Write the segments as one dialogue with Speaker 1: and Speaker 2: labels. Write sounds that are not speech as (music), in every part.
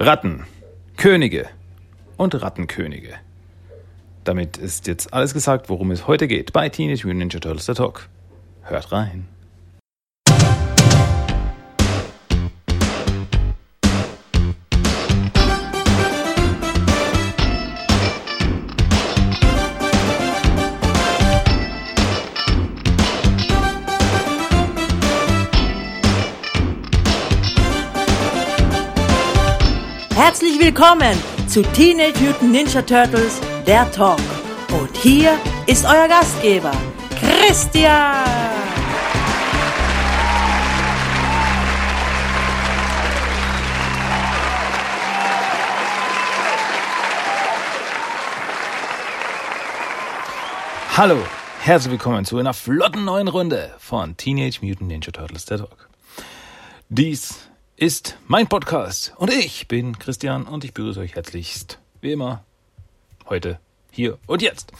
Speaker 1: Ratten, Könige und Rattenkönige. Damit ist jetzt alles gesagt, worum es heute geht bei Teenage Mutant Ninja Turtles The Talk. Hört rein.
Speaker 2: Willkommen zu Teenage Mutant Ninja Turtles, der Talk. Und hier ist euer Gastgeber, Christian.
Speaker 1: Hallo, herzlich willkommen zu einer flotten neuen Runde von Teenage Mutant Ninja Turtles der Talk. Dies ist mein Podcast und ich bin Christian und ich begrüße euch herzlichst, wie immer, heute, hier und jetzt.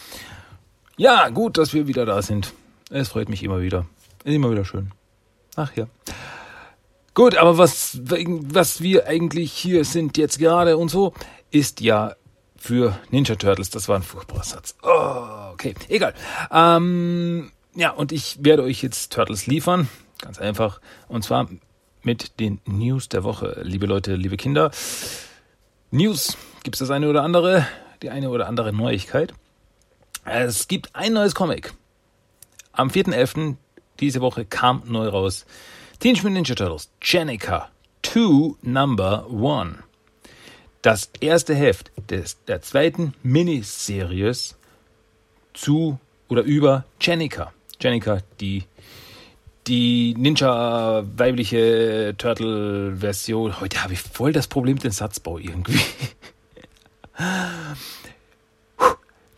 Speaker 1: Ja, gut, dass wir wieder da sind. Es freut mich immer wieder. Ist immer wieder schön. Ach ja. Gut, aber was, was wir eigentlich hier sind jetzt gerade und so, ist ja für Ninja Turtles. Das war ein furchtbarer Satz. Oh, okay, egal. Ähm, ja, und ich werde euch jetzt Turtles liefern. Ganz einfach. Und zwar mit den News der Woche. Liebe Leute, liebe Kinder. News. Gibt es das eine oder andere? Die eine oder andere Neuigkeit? Es gibt ein neues Comic. Am 4.11. diese Woche kam neu raus. Teenage Mutant Ninja Turtles. Jenica 2 Number 1 das erste Heft des, der zweiten Miniseries zu oder über Jenica. Jenica, die, die Ninja weibliche Turtle-Version. Heute habe ich voll das Problem mit dem Satzbau irgendwie. (laughs)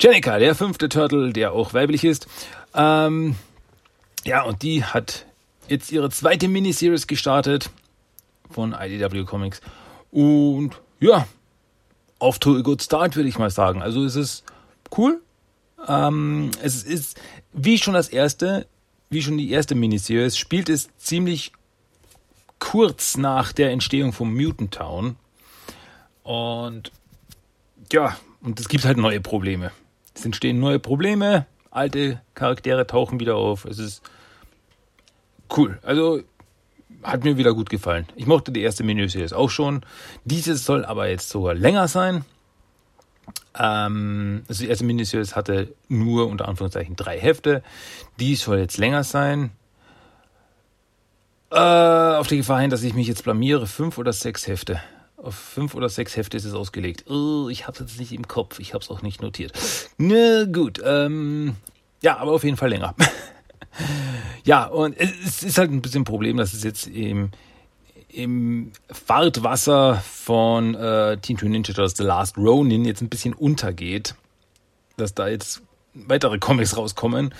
Speaker 1: Jenica, der fünfte Turtle, der auch weiblich ist. Ähm, ja, und die hat jetzt ihre zweite Miniseries gestartet von IDW Comics. Und ja, off to a good start, würde ich mal sagen. Also es ist cool. Ähm, es ist, wie schon das erste, wie schon die erste Miniserie, spielt es ziemlich kurz nach der Entstehung von Mutant Town. Und ja, und es gibt halt neue Probleme. Es entstehen neue Probleme, alte Charaktere tauchen wieder auf. Es ist cool. Also hat mir wieder gut gefallen. Ich mochte die erste Miniserie auch schon. Dieses soll aber jetzt sogar länger sein. Ähm, also die erste Miniserie hatte nur unter Anführungszeichen drei Hefte. Die soll jetzt länger sein. Äh, auf die Gefahr hin, dass ich mich jetzt blamiere, fünf oder sechs Hefte. Auf fünf oder sechs Hefte ist es ausgelegt. Oh, ich habe es jetzt nicht im Kopf, ich habe es auch nicht notiert. Na gut, ähm, ja, aber auf jeden Fall länger. (laughs) ja, und es ist halt ein bisschen ein Problem, dass es jetzt im, im Fahrtwasser von äh, Teen Twin Ninja Turtles The Last Ronin jetzt ein bisschen untergeht. Dass da jetzt weitere Comics rauskommen,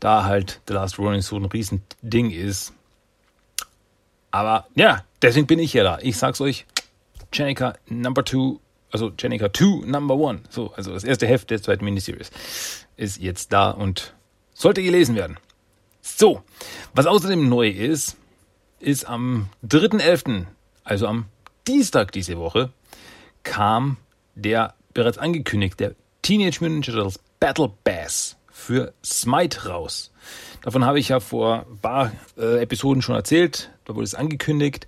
Speaker 1: da halt The Last Ronin so ein Riesending ist. Aber ja, deswegen bin ich ja da. Ich sag's euch, Jenica Number Two, also Jenica 2 Number One, so, also das erste Heft der zweiten Miniseries, ist jetzt da und sollte gelesen werden. So, was außerdem neu ist, ist am 3.11., also am Dienstag diese Woche, kam der bereits angekündigte Teenage Mutant Ninja Turtles Battle Bass für Smite raus. Davon habe ich ja vor ein paar äh, Episoden schon erzählt. Da wurde es angekündigt,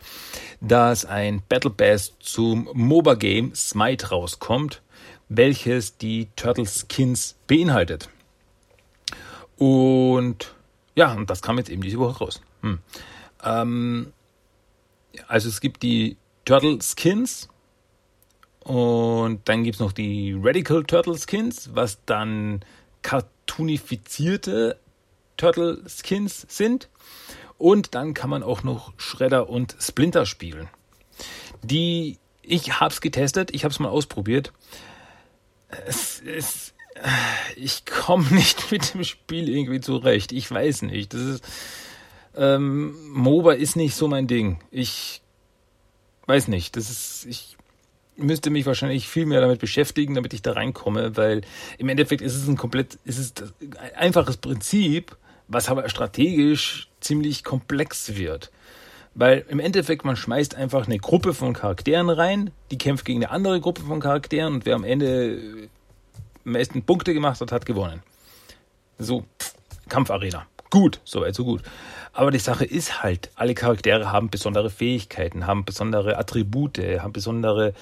Speaker 1: dass ein Battle Bass zum MOBA-Game Smite rauskommt, welches die Turtle Skins beinhaltet. Und ja, und das kam jetzt eben diese Woche raus. Hm. Ähm, also es gibt die Turtle Skins und dann gibt es noch die Radical Turtle Skins, was dann cartoonifizierte Turtle Skins sind. Und dann kann man auch noch Shredder und Splinter spielen. Die, ich hab's getestet, ich hab's mal ausprobiert. Es, es, ich komme (laughs) nicht mit dem Spiel irgendwie zurecht. Ich weiß nicht. Das ist, ähm, MOBA ist nicht so mein Ding. Ich weiß nicht. Das ist, ich müsste mich wahrscheinlich viel mehr damit beschäftigen, damit ich da reinkomme, weil im Endeffekt ist es ein komplett, ist es ein einfaches Prinzip, was aber strategisch ziemlich komplex wird. Weil im Endeffekt, man schmeißt einfach eine Gruppe von Charakteren rein, die kämpft gegen eine andere Gruppe von Charakteren und wer am Ende am meisten Punkte gemacht hat, hat gewonnen. So, Kampfarena. Gut, soweit so gut. Aber die Sache ist halt, alle Charaktere haben besondere Fähigkeiten, haben besondere Attribute, haben besondere äh,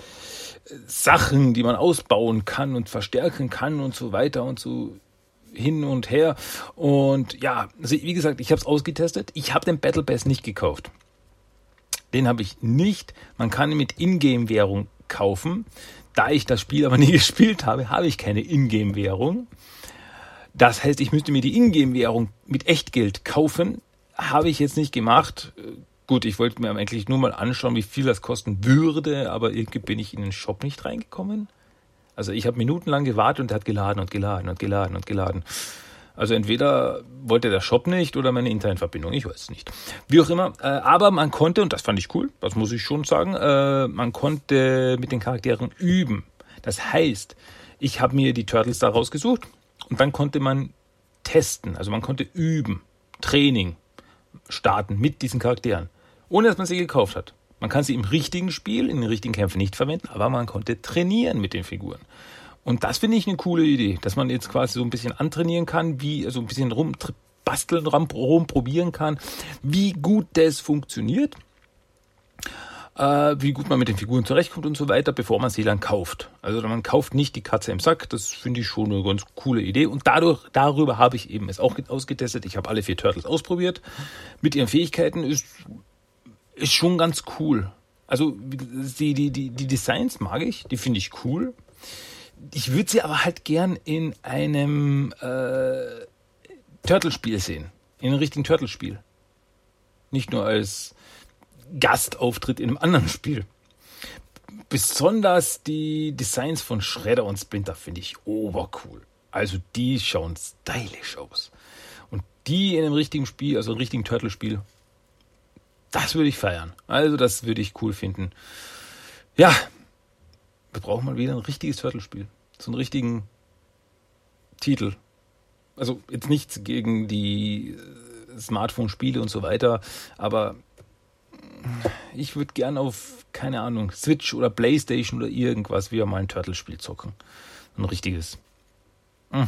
Speaker 1: Sachen, die man ausbauen kann und verstärken kann und so weiter und so hin und her. Und ja, also wie gesagt, ich habe es ausgetestet. Ich habe den Battle Pass nicht gekauft. Den habe ich nicht. Man kann ihn mit Ingame-Währung kaufen. Da ich das Spiel aber (laughs) nie gespielt habe, habe ich keine Ingame-Währung. Das heißt, ich müsste mir die Ingame-Währung mit Echtgeld kaufen. Habe ich jetzt nicht gemacht. Gut, ich wollte mir eigentlich nur mal anschauen, wie viel das kosten würde, aber irgendwie bin ich in den Shop nicht reingekommen. Also ich habe minutenlang gewartet und er hat geladen und geladen und geladen und geladen. Also entweder wollte der Shop nicht oder meine Internetverbindung, ich weiß es nicht. Wie auch immer, äh, aber man konnte, und das fand ich cool, das muss ich schon sagen, äh, man konnte mit den Charakteren üben. Das heißt, ich habe mir die Turtles da rausgesucht und dann konnte man testen, also man konnte üben, Training starten mit diesen Charakteren, ohne dass man sie gekauft hat. Man kann sie im richtigen Spiel, in den richtigen Kämpfen nicht verwenden, aber man konnte trainieren mit den Figuren. Und das finde ich eine coole Idee, dass man jetzt quasi so ein bisschen antrainieren kann, wie, also ein bisschen rumbasteln, rumprobieren kann, wie gut das funktioniert, äh, wie gut man mit den Figuren zurechtkommt und so weiter, bevor man sie dann kauft. Also man kauft nicht die Katze im Sack, das finde ich schon eine ganz coole Idee. Und dadurch, darüber habe ich eben es auch ausgetestet. Ich habe alle vier Turtles ausprobiert. Mit ihren Fähigkeiten ist, ist schon ganz cool. Also die, die, die, die Designs mag ich, die finde ich cool ich würde sie aber halt gern in einem äh, Turtle-Spiel sehen. In einem richtigen Turtle-Spiel. Nicht nur als Gastauftritt in einem anderen Spiel. Besonders die Designs von Shredder und Splinter finde ich obercool. Also die schauen stylisch aus. Und die in einem richtigen Spiel, also einem richtigen Turtle-Spiel, das würde ich feiern. Also das würde ich cool finden. Ja, wir brauchen mal wieder ein richtiges Turtle-Spiel. So einen richtigen Titel. Also jetzt nichts gegen die äh, Smartphone-Spiele und so weiter, aber ich würde gern auf, keine Ahnung, Switch oder Playstation oder irgendwas wieder mal ein Turtle-Spiel zocken. Ein richtiges. Mm.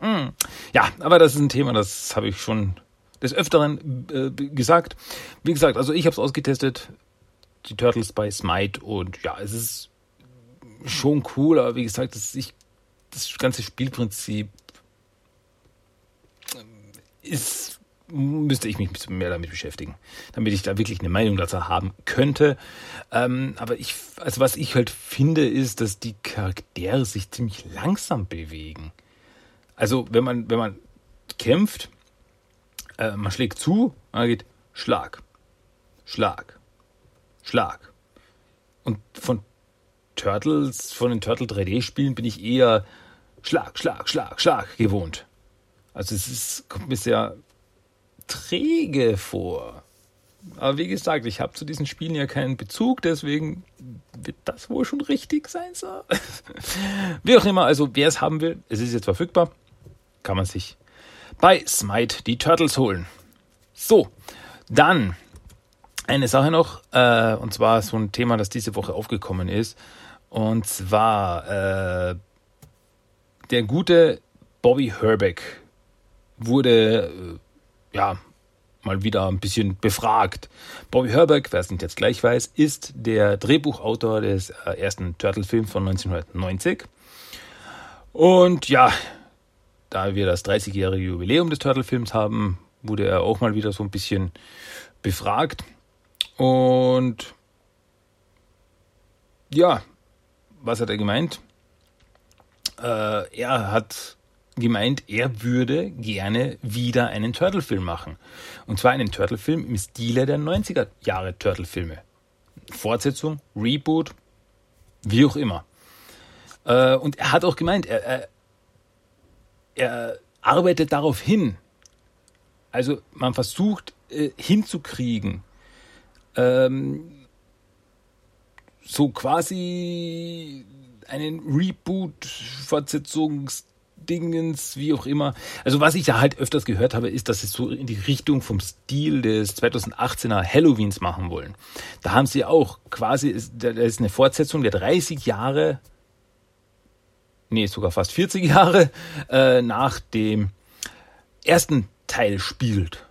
Speaker 1: Mm. Ja, aber das ist ein Thema, das habe ich schon des Öfteren äh, gesagt. Wie gesagt, also ich habe es ausgetestet, die Turtles bei Smite und ja, es ist schon cool, aber wie gesagt, das, ich, das ganze Spielprinzip ähm, ist, müsste ich mich ein bisschen mehr damit beschäftigen, damit ich da wirklich eine Meinung dazu haben könnte. Ähm, aber ich, also was ich halt finde, ist, dass die Charaktere sich ziemlich langsam bewegen. Also wenn man, wenn man kämpft, äh, man schlägt zu, man geht Schlag, Schlag, Schlag. Und von Turtles, von den Turtle 3D-Spielen bin ich eher Schlag, Schlag, Schlag, Schlag gewohnt. Also es ist, kommt mir sehr träge vor. Aber wie gesagt, ich habe zu diesen Spielen ja keinen Bezug, deswegen wird das wohl schon richtig sein, so. (laughs) wie auch immer, also wer es haben will, es ist jetzt verfügbar, kann man sich bei Smite die Turtles holen. So, dann eine Sache noch, äh, und zwar so ein Thema, das diese Woche aufgekommen ist. Und zwar äh, der gute Bobby Herbeck wurde äh, ja mal wieder ein bisschen befragt. Bobby Herbeck, wer es nicht jetzt gleich weiß, ist der Drehbuchautor des äh, ersten Turtle-Films von 1990. Und ja, da wir das 30-jährige Jubiläum des Turtle-Films haben, wurde er auch mal wieder so ein bisschen befragt. Und ja, was hat er gemeint? Äh, er hat gemeint, er würde gerne wieder einen Turtle-Film machen. Und zwar einen Turtle-Film im Stile der 90er Jahre Turtle-Filme. Fortsetzung, Reboot, wie auch immer. Äh, und er hat auch gemeint, er, er, er arbeitet darauf hin. Also man versucht äh, hinzukriegen, ähm, so quasi einen Reboot, Fortsetzungs, Dingens, wie auch immer. Also was ich da halt öfters gehört habe, ist, dass sie so in die Richtung vom Stil des 2018er Halloweens machen wollen. Da haben sie auch quasi, da ist eine Fortsetzung der 30 Jahre, nee, sogar fast 40 Jahre äh, nach dem ersten Teil spielt.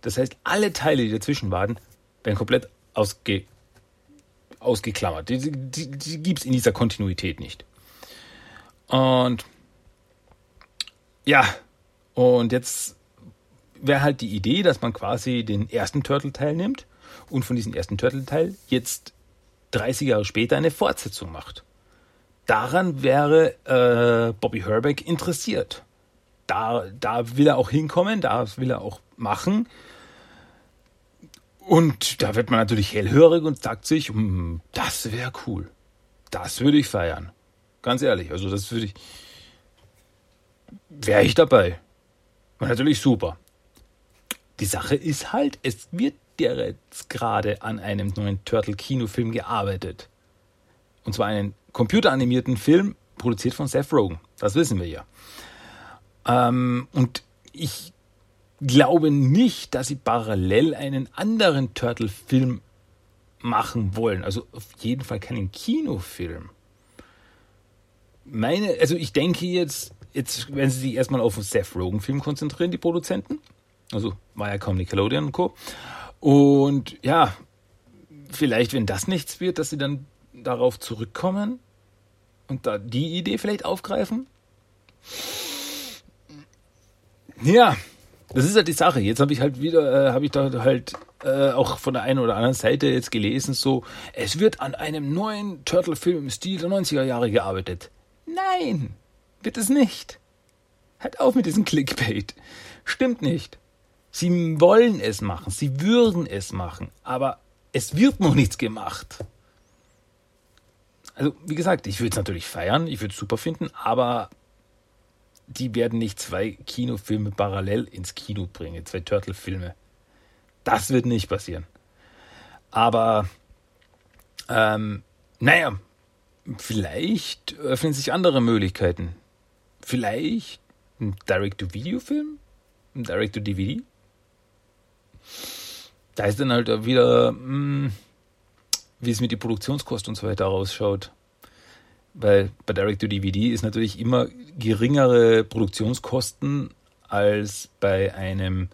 Speaker 1: Das heißt, alle Teile, die dazwischen waren, werden komplett ausge, ausgeklammert. Die, die, die gibt es in dieser Kontinuität nicht. Und ja, und jetzt wäre halt die Idee, dass man quasi den ersten Turtle-Teil nimmt und von diesem ersten Turtle-Teil jetzt 30 Jahre später eine Fortsetzung macht. Daran wäre äh, Bobby Herbeck interessiert. Da, da will er auch hinkommen, da will er auch machen. Und da wird man natürlich hellhörig und sagt sich, hm, das wäre cool. Das würde ich feiern. Ganz ehrlich, also das würde ich. Wäre ich dabei. War natürlich super. Die Sache ist halt, es wird jetzt gerade an einem neuen Turtle-Kinofilm gearbeitet. Und zwar einen computeranimierten Film, produziert von Seth Rogen. Das wissen wir ja. Ähm, und ich glaube nicht, dass sie parallel einen anderen Turtle-Film machen wollen. Also auf jeden Fall keinen Kinofilm. Meine, also ich denke jetzt, jetzt werden sie sich erstmal auf den Seth Rogen-Film konzentrieren, die Produzenten. Also Viacom, Nickelodeon und Co. Und ja, vielleicht, wenn das nichts wird, dass sie dann darauf zurückkommen und da die Idee vielleicht aufgreifen. Ja, das ist halt die Sache. Jetzt habe ich halt wieder, äh, habe ich da halt äh, auch von der einen oder anderen Seite jetzt gelesen, so, es wird an einem neuen Turtle-Film im Stil der 90er Jahre gearbeitet. Nein, wird es nicht. Halt auf mit diesem Clickbait. Stimmt nicht. Sie wollen es machen, sie würden es machen, aber es wird noch nichts gemacht. Also, wie gesagt, ich würde es natürlich feiern, ich würde es super finden, aber die werden nicht zwei Kinofilme parallel ins Kino bringen, zwei Turtle-Filme. Das wird nicht passieren. Aber, ähm, naja, vielleicht öffnen sich andere Möglichkeiten. Vielleicht ein Direct-to-Video-Film? Ein Direct-to-DVD? Da ist dann halt wieder, hm, wie es mit den Produktionskosten und so weiter ausschaut. Weil bei Direct-to-DVD ist natürlich immer geringere Produktionskosten als bei einem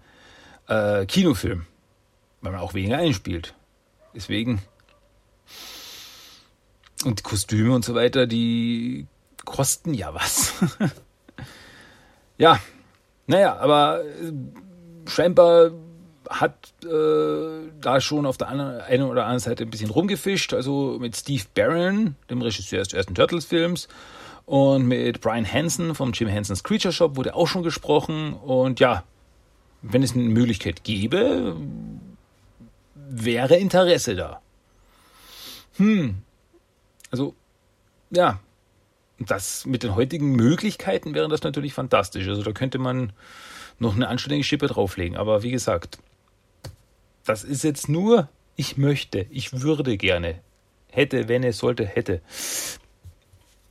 Speaker 1: äh, Kinofilm, weil man auch weniger einspielt. Deswegen. Und Kostüme und so weiter, die kosten ja was. (laughs) ja, naja, aber äh, scheinbar hat äh, da schon auf der einen oder anderen Seite ein bisschen rumgefischt, also mit Steve Barron, dem Regisseur des ersten Turtles-Films, und mit Brian Hansen vom Jim Hensons Creature Shop wurde auch schon gesprochen. Und ja, wenn es eine Möglichkeit gäbe, wäre Interesse da. Hm. Also, ja, das mit den heutigen Möglichkeiten wäre das natürlich fantastisch. Also da könnte man noch eine anständige Schippe drauflegen. Aber wie gesagt, das ist jetzt nur, ich möchte, ich würde gerne. Hätte, wenn es sollte, hätte.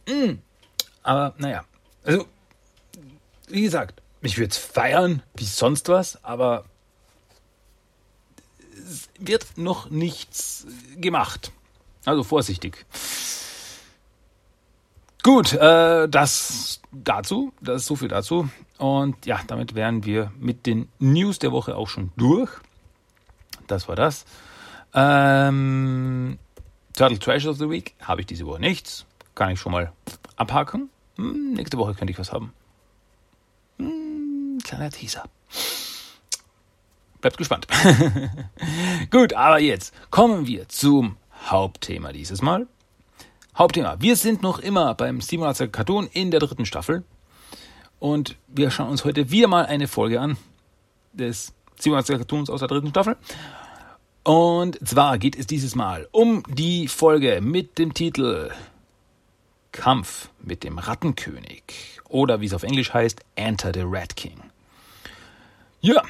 Speaker 1: Mm. Aber naja, also, wie gesagt, ich würde es feiern wie sonst was, aber es wird noch nichts gemacht. Also vorsichtig. Gut, äh, das dazu, das ist so viel dazu. Und ja, damit wären wir mit den News der Woche auch schon durch. Das war das. Ähm, Turtle Treasure of the Week habe ich diese Woche nichts. Kann ich schon mal abhaken. Hm, nächste Woche könnte ich was haben. Hm, kleiner Teaser. Bleibt gespannt. (laughs) Gut, aber jetzt kommen wir zum Hauptthema dieses Mal. Hauptthema. Wir sind noch immer beim 87 Cartoon in der dritten Staffel. Und wir schauen uns heute wieder mal eine Folge an des 87 Cartoons aus der dritten Staffel. Und zwar geht es dieses Mal um die Folge mit dem Titel Kampf mit dem Rattenkönig oder wie es auf Englisch heißt, Enter the Rat King. Ja,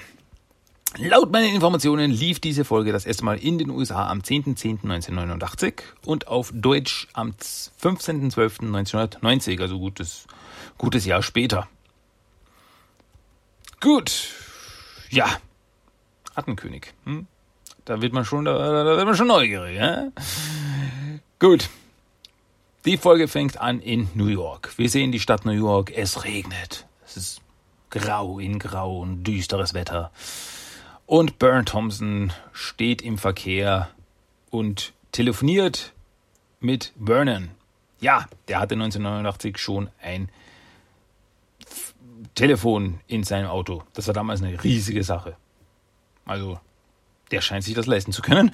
Speaker 1: Laut meinen Informationen lief diese Folge das erste Mal in den USA am 10.10.1989 und auf Deutsch am 15.12.1990, also gutes, gutes Jahr später. Gut, ja, Rattenkönig. Hm? Da wird man schon, da, da wird man schon neugierig. Ja? Gut. Die Folge fängt an in New York. Wir sehen die Stadt New York. Es regnet. Es ist grau in grau und düsteres Wetter. Und Burn Thompson steht im Verkehr und telefoniert mit Vernon. Ja, der hatte 1989 schon ein Telefon in seinem Auto. Das war damals eine riesige Sache. Also, der scheint sich das leisten zu können.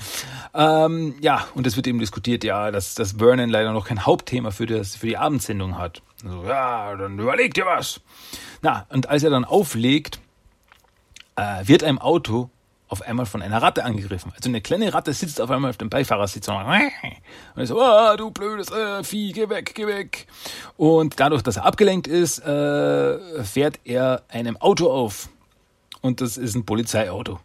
Speaker 1: Ähm, ja, und es wird eben diskutiert, ja, dass, dass Vernon leider noch kein Hauptthema für, das, für die Abendsendung hat. Also, ja, dann überlegt ihr was. Na, und als er dann auflegt, äh, wird einem Auto auf einmal von einer Ratte angegriffen. Also eine kleine Ratte sitzt auf einmal auf dem Beifahrersitz und, (laughs) ist so, oh, du blödes äh, Vieh, geh weg, geh weg. Und dadurch, dass er abgelenkt ist, äh, fährt er einem Auto auf. Und das ist ein Polizeiauto.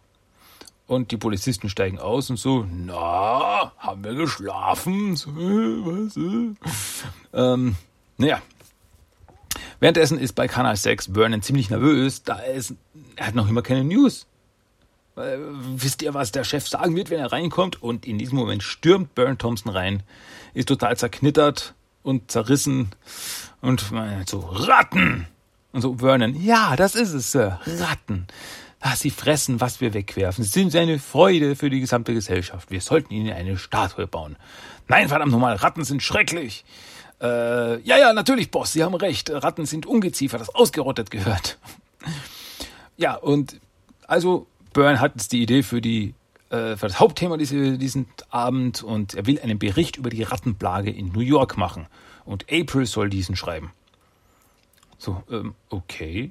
Speaker 1: Und die Polizisten steigen aus und so, na, haben wir geschlafen? So, was? Ähm, naja, Währenddessen ist bei Kanal 6 Vernon ziemlich nervös, da ist, er hat noch immer keine News. Äh, wisst ihr, was der Chef sagen wird, wenn er reinkommt? Und in diesem Moment stürmt Burn Thompson rein, ist total zerknittert und zerrissen und meint so, Ratten! Und so Vernon, ja, das ist es, Sir, Ratten. Ah, sie fressen, was wir wegwerfen. Sie sind eine Freude für die gesamte Gesellschaft. Wir sollten ihnen eine Statue bauen. Nein, verdammt nochmal, Ratten sind schrecklich. Äh, ja, ja, natürlich, Boss, Sie haben recht. Ratten sind Ungeziefer, das ausgerottet gehört. Ja, und also Byrne hat jetzt die Idee für die äh, für das Hauptthema diese, diesen Abend und er will einen Bericht über die Rattenplage in New York machen. Und April soll diesen schreiben. So, ähm, okay.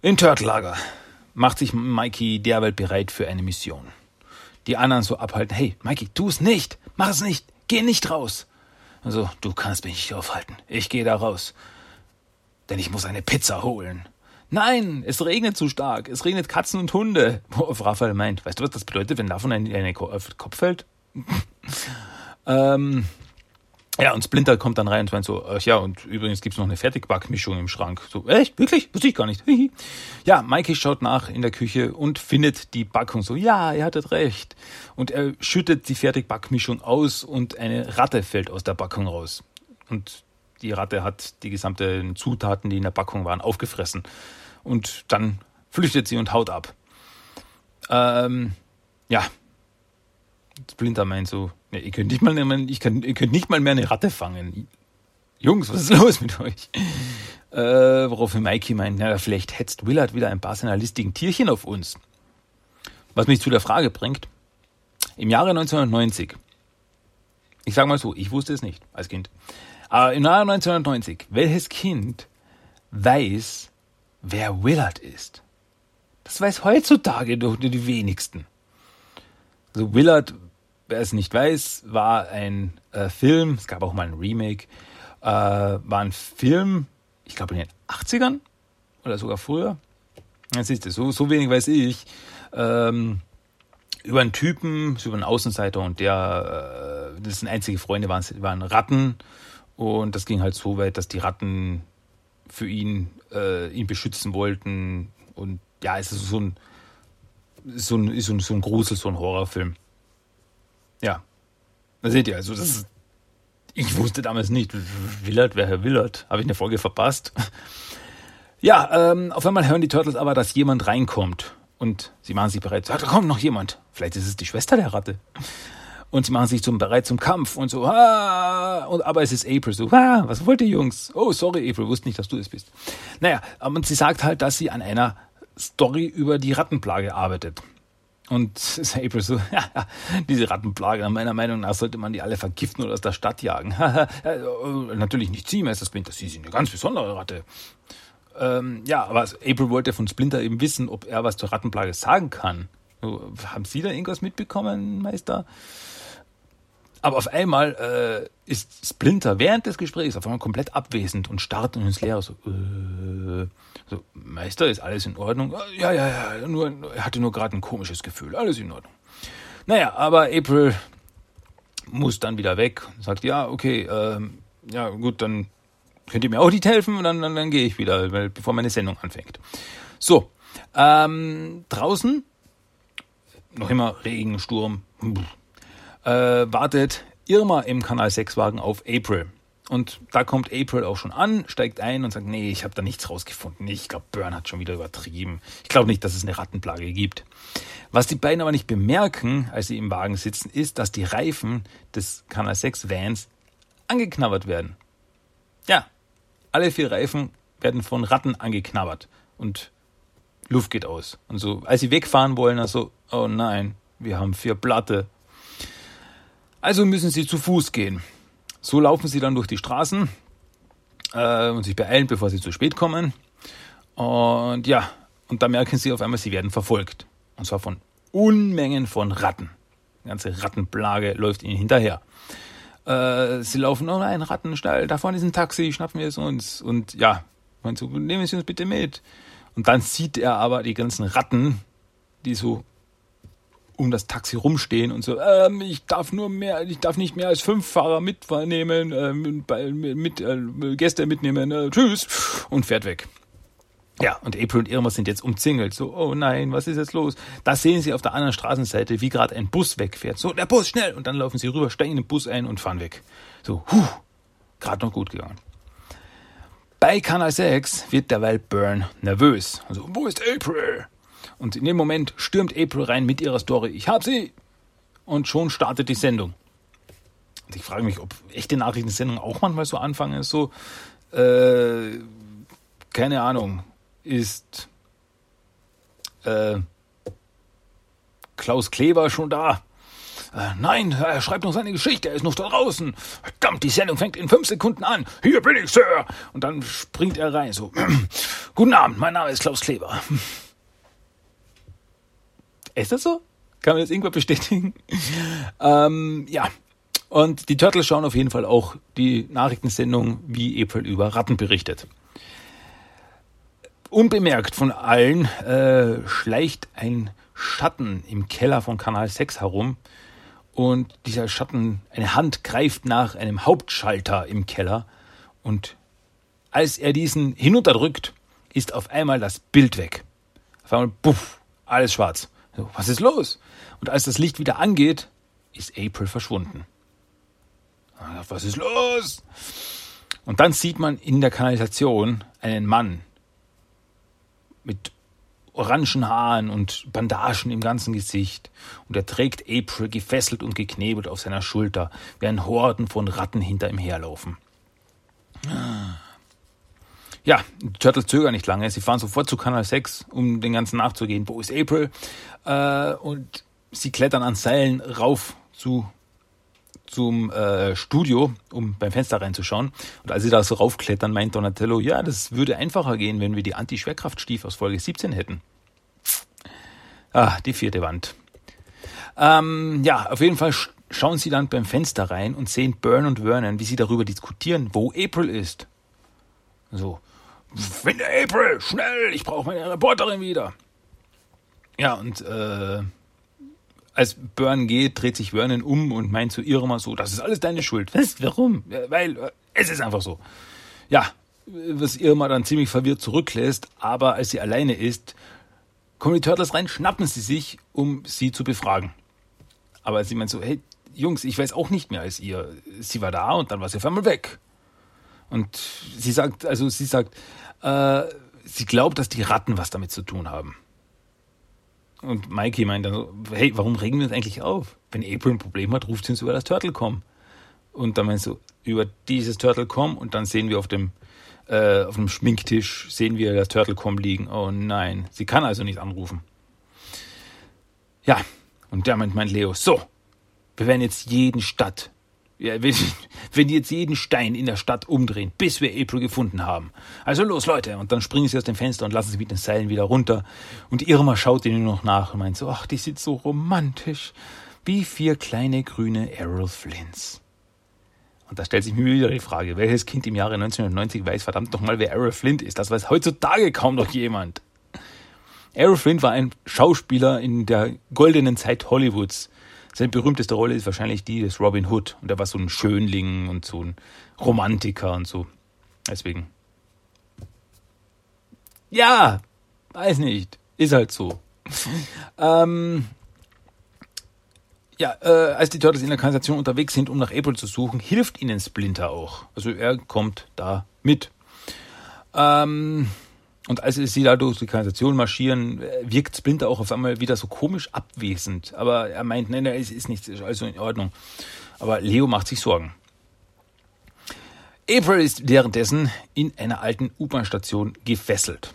Speaker 1: In Turtlager macht sich Mikey derweil bereit für eine Mission. Die anderen so abhalten, hey, Mikey, tu es nicht, mach es nicht, geh nicht raus. Also, du kannst mich nicht aufhalten. Ich gehe da raus. Denn ich muss eine Pizza holen. Nein, es regnet zu stark. Es regnet Katzen und Hunde. (laughs) Worauf Raphael meint. Weißt du, was das bedeutet, wenn davon ein, ein Kopf fällt? (laughs) ähm, ja, und Splinter kommt dann rein und meint so, ach ja, und übrigens gibt's noch eine Fertigbackmischung im Schrank. So, echt? Wirklich? Wusste ich gar nicht. ja, Mikey schaut nach in der Küche und findet die Backung so, ja, ihr hattet recht. Und er schüttet die Fertigbackmischung aus und eine Ratte fällt aus der Backung raus. Und die Ratte hat die gesamten Zutaten, die in der Backung waren, aufgefressen. Und dann flüchtet sie und haut ab. Ähm, ja. Splinter meint so, ja, ihr, könnt nicht mal, ich kann, ihr könnt nicht mal mehr eine Ratte fangen. Jungs, was ist los mit euch? Äh, woraufhin Mikey meint, na, vielleicht hetzt Willard wieder ein paar seiner listigen Tierchen auf uns. Was mich zu der Frage bringt, im Jahre 1990, ich sage mal so, ich wusste es nicht als Kind, aber im Jahre 1990, welches Kind weiß, wer Willard ist? Das weiß heutzutage doch nur die wenigsten. Also Willard wer es nicht weiß, war ein äh, Film, es gab auch mal ein Remake, äh, war ein Film, ich glaube in den 80ern oder sogar früher. Jetzt siehst du, so, so wenig weiß ich. Ähm, über einen Typen, über einen Außenseiter und der, äh, das sind einzige Freunde, waren, waren Ratten. Und das ging halt so weit, dass die Ratten für ihn, äh, ihn beschützen wollten. Und ja, es ist so ein, so ein, so ein, so ein Grusel, so ein Horrorfilm. Ja. Da seht ihr, also das ist, ich wusste damals nicht, Willard, wer Herr Willard? Habe ich eine Folge verpasst? Ja, ähm, auf einmal hören die Turtles aber, dass jemand reinkommt. Und sie machen sich bereit. Da kommt noch jemand. Vielleicht ist es die Schwester der Ratte. Und sie machen sich zum, bereit zum Kampf und so, ah, und, aber es ist April so, ah, was wollt ihr Jungs? Oh, sorry, April, wusste nicht, dass du es bist. Naja, und sie sagt halt, dass sie an einer Story über die Rattenplage arbeitet. Und (laughs) April so, ja, (laughs) diese Rattenplage, meiner Meinung nach sollte man die alle vergiften oder aus der Stadt jagen. (laughs) Natürlich nicht sie, Meister Splinter, sie sind eine ganz besondere Ratte. Ähm, ja, aber April wollte von Splinter eben wissen, ob er was zur Rattenplage sagen kann. Haben Sie da irgendwas mitbekommen, Meister? Aber auf einmal äh, ist Splinter während des Gesprächs auf einmal komplett abwesend und starrt ins Leere so, äh, so, Meister, ist alles in Ordnung? Ja, ja, ja, nur, er hatte nur gerade ein komisches Gefühl, alles in Ordnung. Naja, aber April muss dann wieder weg und sagt, ja, okay, ähm, ja gut, dann könnt ihr mir auch nicht helfen und dann, dann, dann gehe ich wieder, weil, bevor meine Sendung anfängt. So, ähm, draußen, noch immer Regen, Sturm, äh, wartet Irma im Kanal 6 Wagen auf April. Und da kommt April auch schon an, steigt ein und sagt, nee, ich habe da nichts rausgefunden. Ich glaube, Burn hat schon wieder übertrieben. Ich glaube nicht, dass es eine Rattenplage gibt. Was die beiden aber nicht bemerken, als sie im Wagen sitzen, ist, dass die Reifen des Kanal 6 Vans angeknabbert werden. Ja, alle vier Reifen werden von Ratten angeknabbert und Luft geht aus. Und so, als sie wegfahren wollen, also, oh nein, wir haben vier Platte. Also müssen sie zu Fuß gehen. So laufen sie dann durch die Straßen äh, und sich beeilen, bevor sie zu spät kommen. Und ja, und da merken sie auf einmal, sie werden verfolgt. Und zwar von Unmengen von Ratten. Die ganze Rattenplage läuft ihnen hinterher. Äh, sie laufen, oh nein, Rattenstall, da vorne ist ein Taxi, schnappen wir es uns. Und ja, meinst du, nehmen Sie uns bitte mit. Und dann sieht er aber die ganzen Ratten, die so um das Taxi rumstehen und so, ähm, ich darf nur mehr, ich darf nicht mehr als fünf Fahrer mitnehmen, äh, mit, äh, Gäste mitnehmen, äh, tschüss, und fährt weg. Ja, und April und Irma sind jetzt umzingelt. So, oh nein, was ist jetzt los? Da sehen sie auf der anderen Straßenseite, wie gerade ein Bus wegfährt. So, der Bus, schnell! Und dann laufen sie rüber, steigen in den Bus ein und fahren weg. So, huh, gerade noch gut gegangen. Bei Kanal 6 wird derweil Burn nervös. Also, wo ist April? Und in dem Moment stürmt April rein mit ihrer Story. Ich hab sie! Und schon startet die Sendung. Und ich frage mich, ob echte Nachrichtensendungen auch manchmal so anfangen. So, äh, keine Ahnung ist äh, Klaus Kleber schon da? Äh, nein, er schreibt noch seine Geschichte, er ist noch da draußen. Verdammt, die Sendung fängt in fünf Sekunden an. Hier bin ich, Sir. Und dann springt er rein, so. (clears throat) Guten Abend, mein Name ist Klaus Kleber. Ist das so? Kann man das irgendwann bestätigen? (laughs) ähm, ja. Und die Turtles schauen auf jeden Fall auch die Nachrichtensendung, wie April über Ratten berichtet. Unbemerkt von allen äh, schleicht ein Schatten im Keller von Kanal 6 herum und dieser Schatten, eine Hand greift nach einem Hauptschalter im Keller und als er diesen hinunterdrückt, ist auf einmal das Bild weg. Auf einmal, puff, alles schwarz. So, was ist los? Und als das Licht wieder angeht, ist April verschwunden. Was ist los? Und dann sieht man in der Kanalisation einen Mann, mit orangen Haaren und Bandagen im ganzen Gesicht. Und er trägt April gefesselt und geknebelt auf seiner Schulter, während Horden von Ratten hinter ihm herlaufen. Ja, Turtles zögern nicht lange. Sie fahren sofort zu Kanal 6, um den ganzen nachzugehen. Wo ist April? Äh, und sie klettern an Seilen rauf zu zum äh, Studio, um beim Fenster reinzuschauen. Und als sie da so raufklettern, meint Donatello, ja, das würde einfacher gehen, wenn wir die Anti-Schwerkraftstiefel aus Folge 17 hätten. Ah, die vierte Wand. Ähm, ja, auf jeden Fall schauen sie dann beim Fenster rein und sehen Burn und Vernon, wie sie darüber diskutieren, wo April ist. So, finde April, schnell, ich brauche meine Reporterin wieder. Ja, und äh, als Burn geht, dreht sich Vernon um und meint zu Irma so, das ist alles deine Schuld. Was? Warum? Weil äh, es ist einfach so. Ja, was Irma dann ziemlich verwirrt zurücklässt, aber als sie alleine ist, kommen die Turtles rein, schnappen sie sich, um sie zu befragen. Aber sie meint so, hey, Jungs, ich weiß auch nicht mehr als ihr. Sie war da und dann war sie auf einmal weg. Und sie sagt, also sie sagt, äh, sie glaubt, dass die Ratten was damit zu tun haben. Und Mikey meint dann so, hey, warum regen wir uns eigentlich auf? Wenn April ein Problem hat, ruft sie uns über das Turtle.com. Und dann meinst du, über dieses Turtle.com und dann sehen wir auf dem, äh, auf dem Schminktisch, sehen wir das Turtle.com liegen. Oh nein, sie kann also nicht anrufen. Ja, und der meint, meint Leo, so, wir werden jetzt jeden Stadt ja, wenn, (laughs) wenn die jetzt jeden Stein in der Stadt umdrehen, bis wir April gefunden haben. Also los, Leute. Und dann springen sie aus dem Fenster und lassen sie mit den Seilen wieder runter. Und Irma schaut ihnen noch nach und meint so, ach, die sind so romantisch. wie vier kleine grüne Errol Flints. Und da stellt sich mir wieder die Frage, welches Kind im Jahre 1990 weiß verdammt nochmal, wer Errol Flint ist? Das weiß heutzutage kaum noch jemand. Errol Flint war ein Schauspieler in der goldenen Zeit Hollywoods. Seine berühmteste Rolle ist wahrscheinlich die des Robin Hood. Und er war so ein Schönling und so ein Romantiker und so. Deswegen. Ja, weiß nicht. Ist halt so. (laughs) ähm, ja, äh, als die Turtles in der Kanalisation unterwegs sind, um nach April zu suchen, hilft ihnen Splinter auch. Also er kommt da mit. Ähm, und als sie da durch die Kanalisation marschieren, wirkt Splinter auch auf einmal wieder so komisch abwesend. Aber er meint, nein, nein, es ist nichts, ist also in Ordnung. Aber Leo macht sich Sorgen. April ist währenddessen in einer alten U-Bahn-Station gefesselt.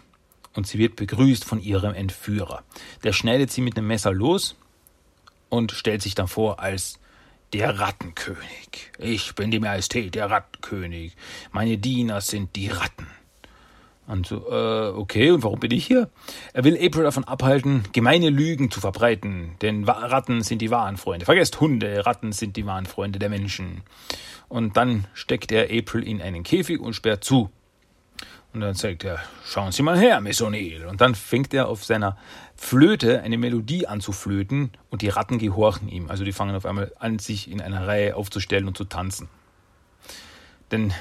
Speaker 1: Und sie wird begrüßt von ihrem Entführer. Der schneidet sie mit einem Messer los und stellt sich dann vor als der Rattenkönig. Ich bin die Majestät, der Rattenkönig. Meine Diener sind die Ratten. Und so, äh, okay, und warum bin ich hier? Er will April davon abhalten, gemeine Lügen zu verbreiten, denn Ratten sind die wahren Freunde. Vergesst Hunde, Ratten sind die wahren Freunde der Menschen. Und dann steckt er April in einen Käfig und sperrt zu. Und dann sagt er, schauen Sie mal her, Miss O'Neill. Und dann fängt er auf seiner Flöte eine Melodie an zu flöten und die Ratten gehorchen ihm. Also die fangen auf einmal an, sich in einer Reihe aufzustellen und zu tanzen. Denn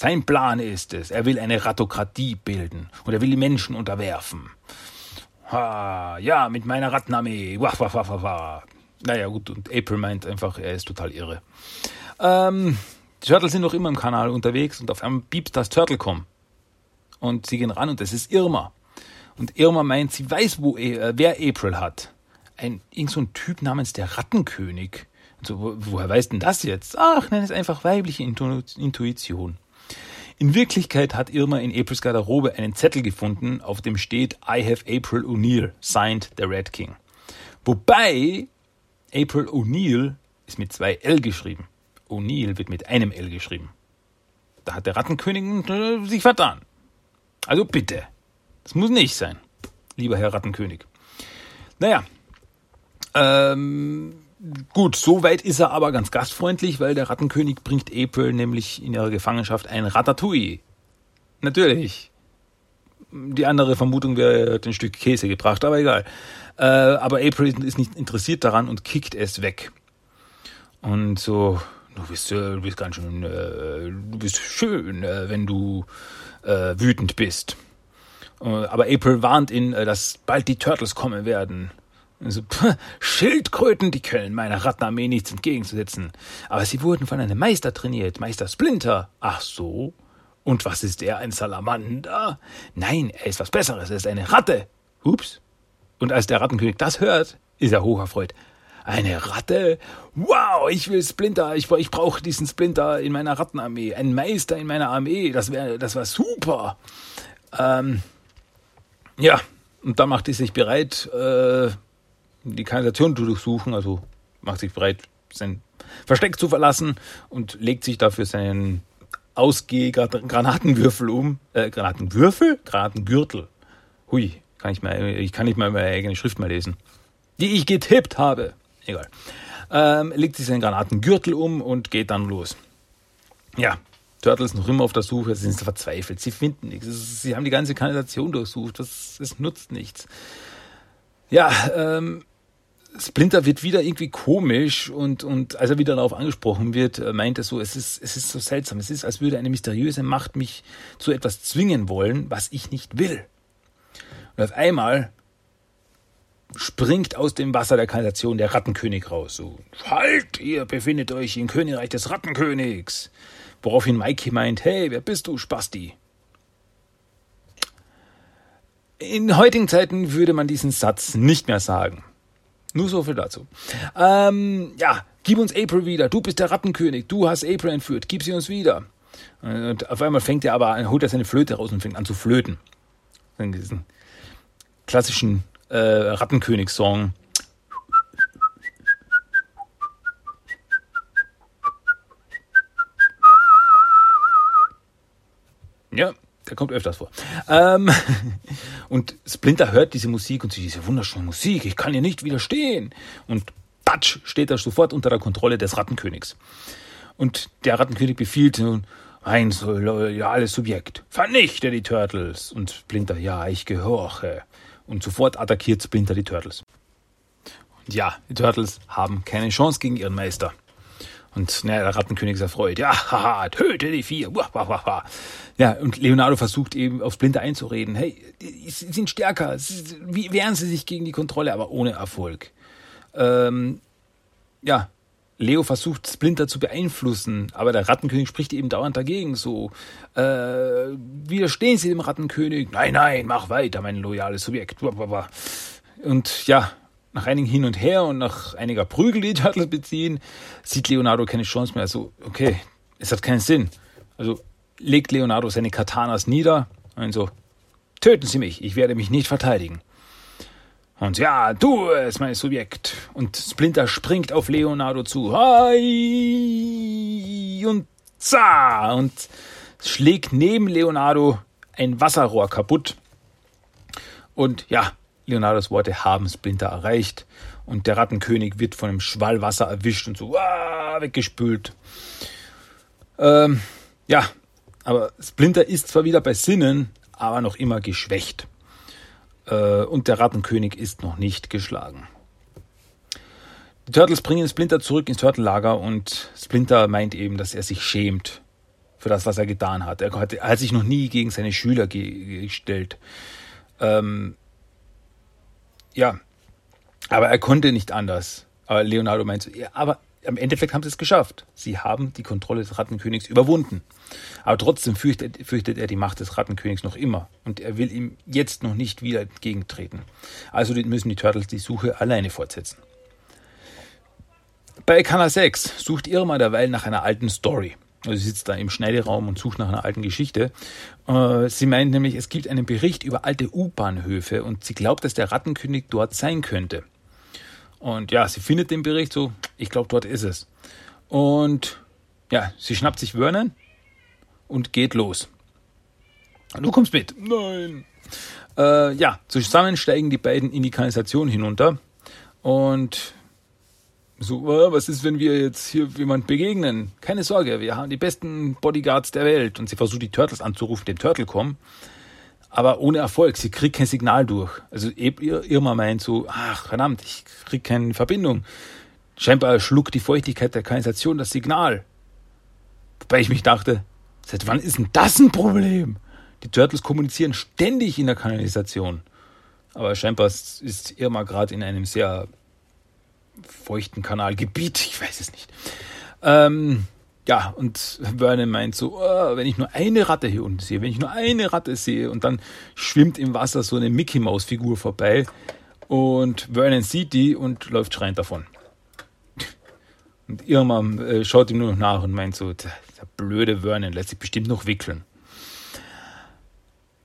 Speaker 1: sein Plan ist es, er will eine Ratokratie bilden und er will die Menschen unterwerfen. Ha, ja, mit meiner Rattenarmee. Wah, wah, wah, wah, wah. Naja, gut, und April meint einfach, er ist total irre. Ähm, die Turtles sind noch immer im Kanal unterwegs und auf einmal biebt das Turtlecom und sie gehen ran und das ist Irma. Und Irma meint, sie weiß, wo, äh, wer April hat. Ein, irgend so ein Typ namens der Rattenkönig. Und so, wo, woher weiß denn das jetzt? Ach, nenn es einfach weibliche Intuition. In Wirklichkeit hat Irma in Aprils Garderobe einen Zettel gefunden, auf dem steht I have April O'Neill, signed the Red King. Wobei April O'Neill ist mit zwei L geschrieben. O'Neill wird mit einem L geschrieben. Da hat der Rattenkönig äh, sich vertan. Also bitte. Das muss nicht sein, lieber Herr Rattenkönig. Naja, ähm, gut, soweit ist er aber ganz gastfreundlich, weil der Rattenkönig bringt April nämlich in ihrer Gefangenschaft ein Ratatouille. Natürlich. Die andere Vermutung wäre ein Stück Käse gebracht, aber egal. Äh, aber April ist nicht interessiert daran und kickt es weg. Und so, du bist, äh, du bist ganz schön, äh, du bist schön, äh, wenn du wütend bist. Aber April warnt ihn, dass bald die Turtles kommen werden. Also, pff, Schildkröten, die können meiner Rattenarmee nichts entgegenzusetzen. Aber sie wurden von einem Meister trainiert, Meister Splinter. Ach so? Und was ist er, ein Salamander? Nein, er ist was Besseres, er ist eine Ratte. Ups. Und als der Rattenkönig das hört, ist er hocherfreut. Eine Ratte? Wow, ich will Splinter. Ich, ich brauche diesen Splinter in meiner Rattenarmee. Ein Meister in meiner Armee. Das wäre, das war super. Ähm, ja, und dann macht er sich bereit, äh, die Kanalisation zu durchsuchen. Also macht sich bereit, sein Versteck zu verlassen und legt sich dafür seinen Ausgeh-Granatenwürfel um. Äh, Granatenwürfel? Granatengürtel. Hui, kann ich, mal, ich kann nicht mal meine eigene Schrift mal lesen. Die ich getippt habe. Egal. Ähm, legt sich seinen Granatengürtel um und geht dann los. Ja, Turtles noch immer auf der Suche, sie sind verzweifelt, sie finden nichts. Sie haben die ganze Kanalisation durchsucht, das, das nutzt nichts. Ja, ähm, Splinter wird wieder irgendwie komisch und, und als er wieder darauf angesprochen wird, äh, meint er so, es ist, es ist so seltsam. Es ist, als würde eine mysteriöse Macht mich zu etwas zwingen wollen, was ich nicht will. Und auf einmal springt aus dem Wasser der Kanalisation der Rattenkönig raus. So, halt, ihr befindet euch im Königreich des Rattenkönigs. Woraufhin Mikey meint, hey, wer bist du, Spasti? In heutigen Zeiten würde man diesen Satz nicht mehr sagen. Nur so viel dazu. Ähm, ja, gib uns April wieder. Du bist der Rattenkönig. Du hast April entführt. Gib sie uns wieder. Und auf einmal fängt er aber an, holt er seine Flöte raus und fängt an zu flöten. Diesen klassischen äh, Rattenkönig-Song. Ja, der kommt öfters vor. Ähm, (laughs) und Splinter hört diese Musik und sieht diese wunderschöne Musik. Ich kann ihr nicht widerstehen. Und batsch, steht er sofort unter der Kontrolle des Rattenkönigs. Und der Rattenkönig befiehlt nun, ein loyales Subjekt, vernichte die Turtles. Und Splinter, ja, ich gehorche. Und sofort attackiert Splinter die Turtles. Und ja, die Turtles haben keine Chance gegen ihren Meister. Und naja, der Rattenkönig ist erfreut. Ja, (laughs) haha, töte die vier. Ja, und Leonardo versucht eben auf Splinter einzureden. Hey, sie sind stärker. Wie wehren sie sich gegen die Kontrolle, aber ohne Erfolg. Ähm, ja, Leo versucht Splinter zu beeinflussen, aber der Rattenkönig spricht eben dauernd dagegen. So, äh, widerstehen Sie dem Rattenkönig? Nein, nein, mach weiter, mein loyales Subjekt. Und ja, nach einigen Hin und Her und nach einiger Prügel, die Turtles beziehen, sieht Leonardo keine Chance mehr. Also, okay, es hat keinen Sinn. Also legt Leonardo seine Katanas nieder und so, töten Sie mich, ich werde mich nicht verteidigen. Und ja, du es, mein Subjekt. Und Splinter springt auf Leonardo zu. Hi! Und za! Und schlägt neben Leonardo ein Wasserrohr kaputt. Und ja, Leonardos Worte haben Splinter erreicht und der Rattenkönig wird von einem Schwall Wasser erwischt und so ah, weggespült. Ähm, ja, aber Splinter ist zwar wieder bei Sinnen, aber noch immer geschwächt. Äh, und der Rattenkönig ist noch nicht geschlagen. Die Turtles bringen Splinter zurück ins Turtellager und Splinter meint eben, dass er sich schämt für das, was er getan hat. Er hat, er hat sich noch nie gegen seine Schüler ge gestellt. Ähm, ja, aber er konnte nicht anders. Aber Leonardo meint so, ja, aber im Endeffekt haben sie es geschafft. Sie haben die Kontrolle des Rattenkönigs überwunden. Aber trotzdem fürchtet, fürchtet, er die Macht des Rattenkönigs noch immer. Und er will ihm jetzt noch nicht wieder entgegentreten. Also müssen die Turtles die Suche alleine fortsetzen. Bei Kanal 6 sucht Irma derweil nach einer alten Story. Also sie sitzt da im Schneideraum und sucht nach einer alten Geschichte. Äh, sie meint nämlich, es gibt einen Bericht über alte U-Bahnhöfe und sie glaubt, dass der Rattenkönig dort sein könnte. Und ja, sie findet den Bericht so, ich glaube, dort ist es. Und ja, sie schnappt sich Vernon und geht los. Du kommst mit. Nein. Äh, ja, zusammen steigen die beiden in die Kanalisation hinunter und so, was ist, wenn wir jetzt hier jemand begegnen? Keine Sorge, wir haben die besten Bodyguards der Welt. Und sie versucht die Turtles anzurufen, den Turtle kommen. Aber ohne Erfolg. Sie kriegt kein Signal durch. Also Irma meint so, ach verdammt, ich krieg keine Verbindung. Scheinbar schluckt die Feuchtigkeit der Kanalisation das Signal. Wobei ich mich dachte, seit wann ist denn das ein Problem? Die Turtles kommunizieren ständig in der Kanalisation. Aber scheinbar ist Irma gerade in einem sehr feuchten Kanalgebiet, ich weiß es nicht. Ähm, ja, und Vernon meint so, oh, wenn ich nur eine Ratte hier unten sehe, wenn ich nur eine Ratte sehe und dann schwimmt im Wasser so eine Mickey Maus Figur vorbei und Vernon sieht die und läuft schreiend davon. Und Irma äh, schaut ihm nur noch nach und meint so, der, der blöde Vernon lässt sich bestimmt noch wickeln.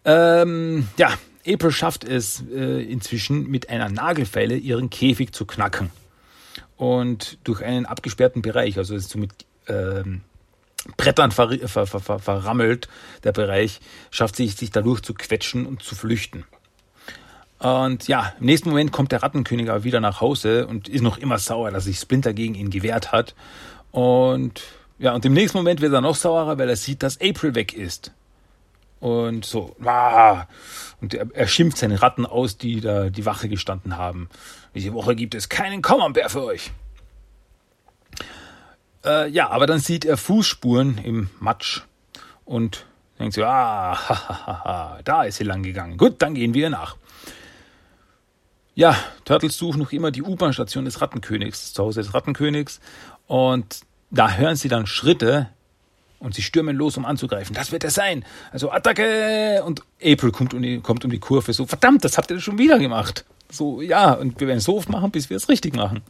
Speaker 1: Ähm, ja, April schafft es äh, inzwischen mit einer Nagelfeile ihren Käfig zu knacken und durch einen abgesperrten Bereich, also ist so mit ähm, Brettern ver, ver, ver, verrammelt, der Bereich, schafft sich, sich dadurch zu quetschen und zu flüchten. Und ja, im nächsten Moment kommt der Rattenkönig aber wieder nach Hause und ist noch immer sauer, dass sich Splinter gegen ihn gewehrt hat. Und ja, und im nächsten Moment wird er noch saurer, weil er sieht, dass April weg ist. Und so, ah, und er, er schimpft seine Ratten aus, die da die Wache gestanden haben. Diese Woche gibt es keinen Camembert für euch. Äh, ja, aber dann sieht er Fußspuren im Matsch und denkt so, ah, (laughs) ha, ha, ha, da ist sie lang gegangen. Gut, dann gehen wir nach. Ja, Turtles suchen noch immer die U-Bahn-Station des Rattenkönigs, zu Hause des Rattenkönigs. Und da hören sie dann Schritte und sie stürmen los, um anzugreifen. Das wird es sein. Also Attacke! Und April kommt um, die, kommt um die Kurve. So, verdammt, das habt ihr schon wieder gemacht. So, ja, und wir werden es so oft machen, bis wir es richtig machen.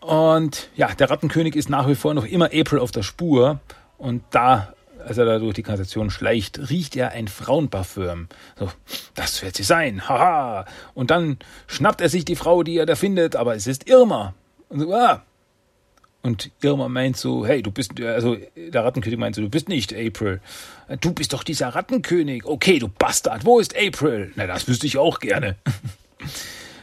Speaker 1: Und ja, der Rattenkönig ist nach wie vor noch immer April auf der Spur. Und da, als er da durch die Kanalisation schleicht, riecht er ein Frauenparfüm. So, das wird sie sein, haha. Und dann schnappt er sich die Frau, die er da findet, aber es ist Irma. Und so, ah, und Irma meint so, hey, du bist, also der Rattenkönig meint so, du bist nicht April. Du bist doch dieser Rattenkönig. Okay, du Bastard, wo ist April? Na, das wüsste ich auch gerne. (laughs)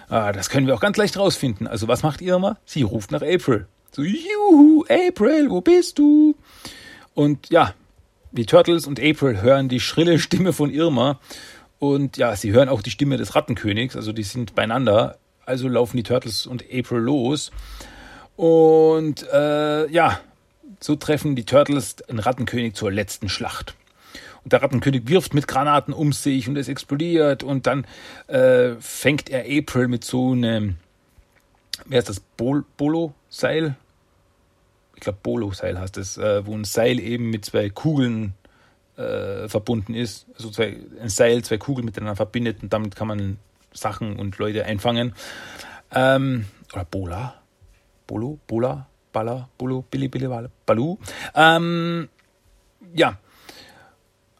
Speaker 1: Ah, das können wir auch ganz leicht rausfinden. Also was macht Irma? Sie ruft nach April. So, juhu, April, wo bist du? Und ja, die Turtles und April hören die schrille Stimme von Irma. Und ja, sie hören auch die Stimme des Rattenkönigs. Also die sind beieinander. Also laufen die Turtles und April los. Und äh, ja, so treffen die Turtles den Rattenkönig zur letzten Schlacht. Und der Rattenkönig wirft mit Granaten um sich und es explodiert. Und dann äh, fängt er April mit so einem, wer ist das, Bol Bolo-Seil? Ich glaube, Bolo-Seil heißt es, äh, wo ein Seil eben mit zwei Kugeln äh, verbunden ist. Also zwei, ein Seil, zwei Kugeln miteinander verbindet und damit kann man Sachen und Leute einfangen. Ähm, oder Bola? Bolo? Bola? Balla? Bolo? Billy, Billy, Balu? Ähm, ja,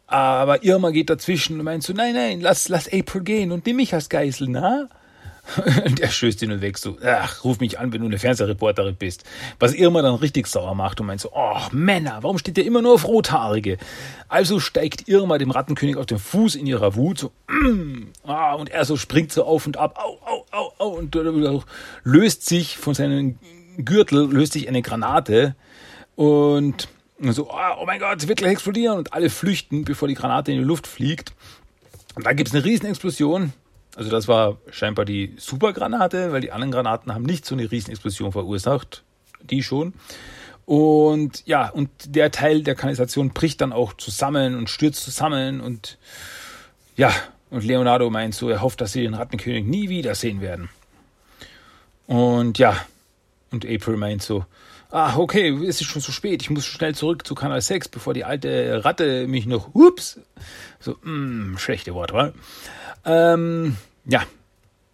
Speaker 1: aber Irma geht dazwischen und meint so, nein, nein, lass, lass April gehen und nimm mich als Geißel, na? (laughs) Und er stößt ihn weg, so, ach, ruf mich an, wenn du eine Fernsehreporterin bist. Was Irma dann richtig sauer macht und meint so, oh, Männer, warum steht der immer nur auf Rothaarige? Also steigt Irma dem Rattenkönig auf den Fuß in ihrer Wut, so, mm, (clears throat) ah, und er so springt so auf und ab, au, au, au, au, und löst sich von seinem Gürtel, löst sich eine Granate und so, oh, oh mein Gott, sie wird gleich explodieren und alle flüchten, bevor die Granate in die Luft fliegt. Und dann gibt es eine Riesenexplosion. Also das war scheinbar die Supergranate, weil die anderen Granaten haben nicht so eine Riesenexplosion verursacht. Die schon. Und ja, und der Teil der Kanalisation bricht dann auch zusammen und stürzt zusammen und ja, und Leonardo meint so, er hofft, dass sie den Rattenkönig nie wiedersehen werden. Und ja, und April meint so, ah, okay, es ist schon zu spät, ich muss schnell zurück zu Kanal 6, bevor die alte Ratte mich noch, ups, so, mh, mm, schlechte Wortwahl. Ähm, ja,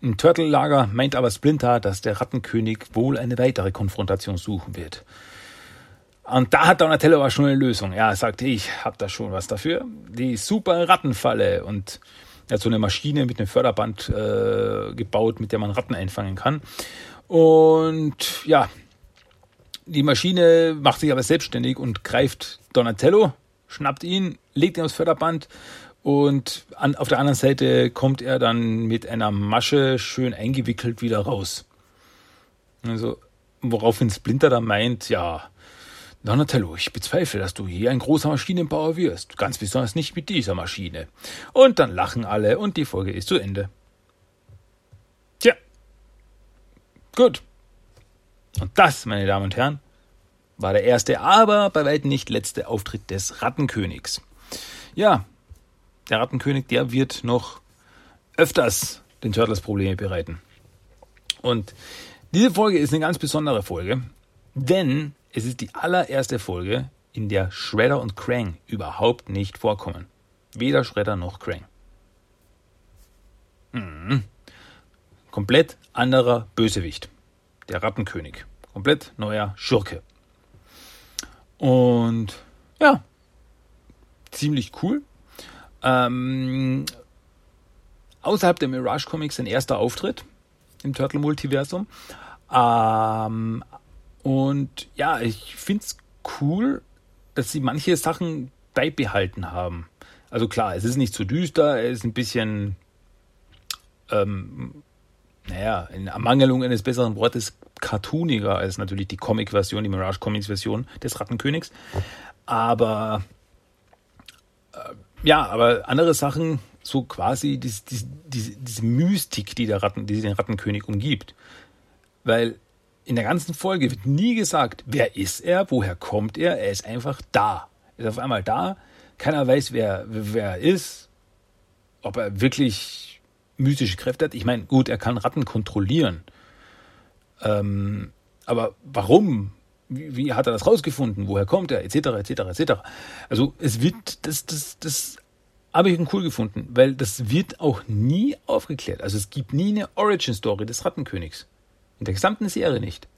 Speaker 1: ein Turtle-Lager meint aber Splinter, dass der Rattenkönig wohl eine weitere Konfrontation suchen wird. Und da hat Donatello aber schon eine Lösung. Ja, er sagte, ich hab da schon was dafür. Die super Rattenfalle. Und er hat so eine Maschine mit einem Förderband äh, gebaut, mit der man Ratten einfangen kann. Und ja, die Maschine macht sich aber selbstständig und greift Donatello, schnappt ihn, legt ihn aufs Förderband und an, auf der anderen Seite kommt er dann mit einer Masche schön eingewickelt wieder raus. Also, woraufhin Splinter dann meint, ja, Donatello, ich bezweifle, dass du hier ein großer Maschinenbauer wirst. Ganz besonders nicht mit dieser Maschine. Und dann lachen alle und die Folge ist zu Ende. Tja. Gut. Und das, meine Damen und Herren, war der erste, aber bei weitem nicht letzte Auftritt des Rattenkönigs. Ja, der Rattenkönig, der wird noch öfters den Turtles Probleme bereiten. Und diese Folge ist eine ganz besondere Folge, denn es ist die allererste Folge, in der Shredder und Krang überhaupt nicht vorkommen. Weder Shredder noch Krang. Mhm. Komplett anderer Bösewicht der Rattenkönig. Komplett neuer Schurke. Und ja, ziemlich cool. Ähm, außerhalb der Mirage Comics ein erster Auftritt im Turtle-Multiversum. Ähm, und ja, ich finde es cool, dass sie manche Sachen beibehalten haben. Also klar, es ist nicht zu düster, es ist ein bisschen ähm, naja, in Ermangelung eines besseren Wortes, cartooniger als natürlich die Comic-Version, die Mirage Comics Version des Rattenkönigs. Aber äh, ja, aber andere Sachen, so quasi diese, diese, diese Mystik, die, der Ratten, die den Rattenkönig umgibt. Weil in der ganzen Folge wird nie gesagt, wer ist er, woher kommt er, er ist einfach da. Er ist auf einmal da, keiner weiß, wer, wer er ist, ob er wirklich mystische Kräfte hat. Ich meine, gut, er kann Ratten kontrollieren. Ähm, aber warum? Wie, wie, hat er das rausgefunden? Woher kommt er? Etc., etc., etc. Also es wird, das, das, das habe ich cool gefunden, weil das wird auch nie aufgeklärt. Also es gibt nie eine Origin-Story des Rattenkönigs. In der gesamten Serie nicht.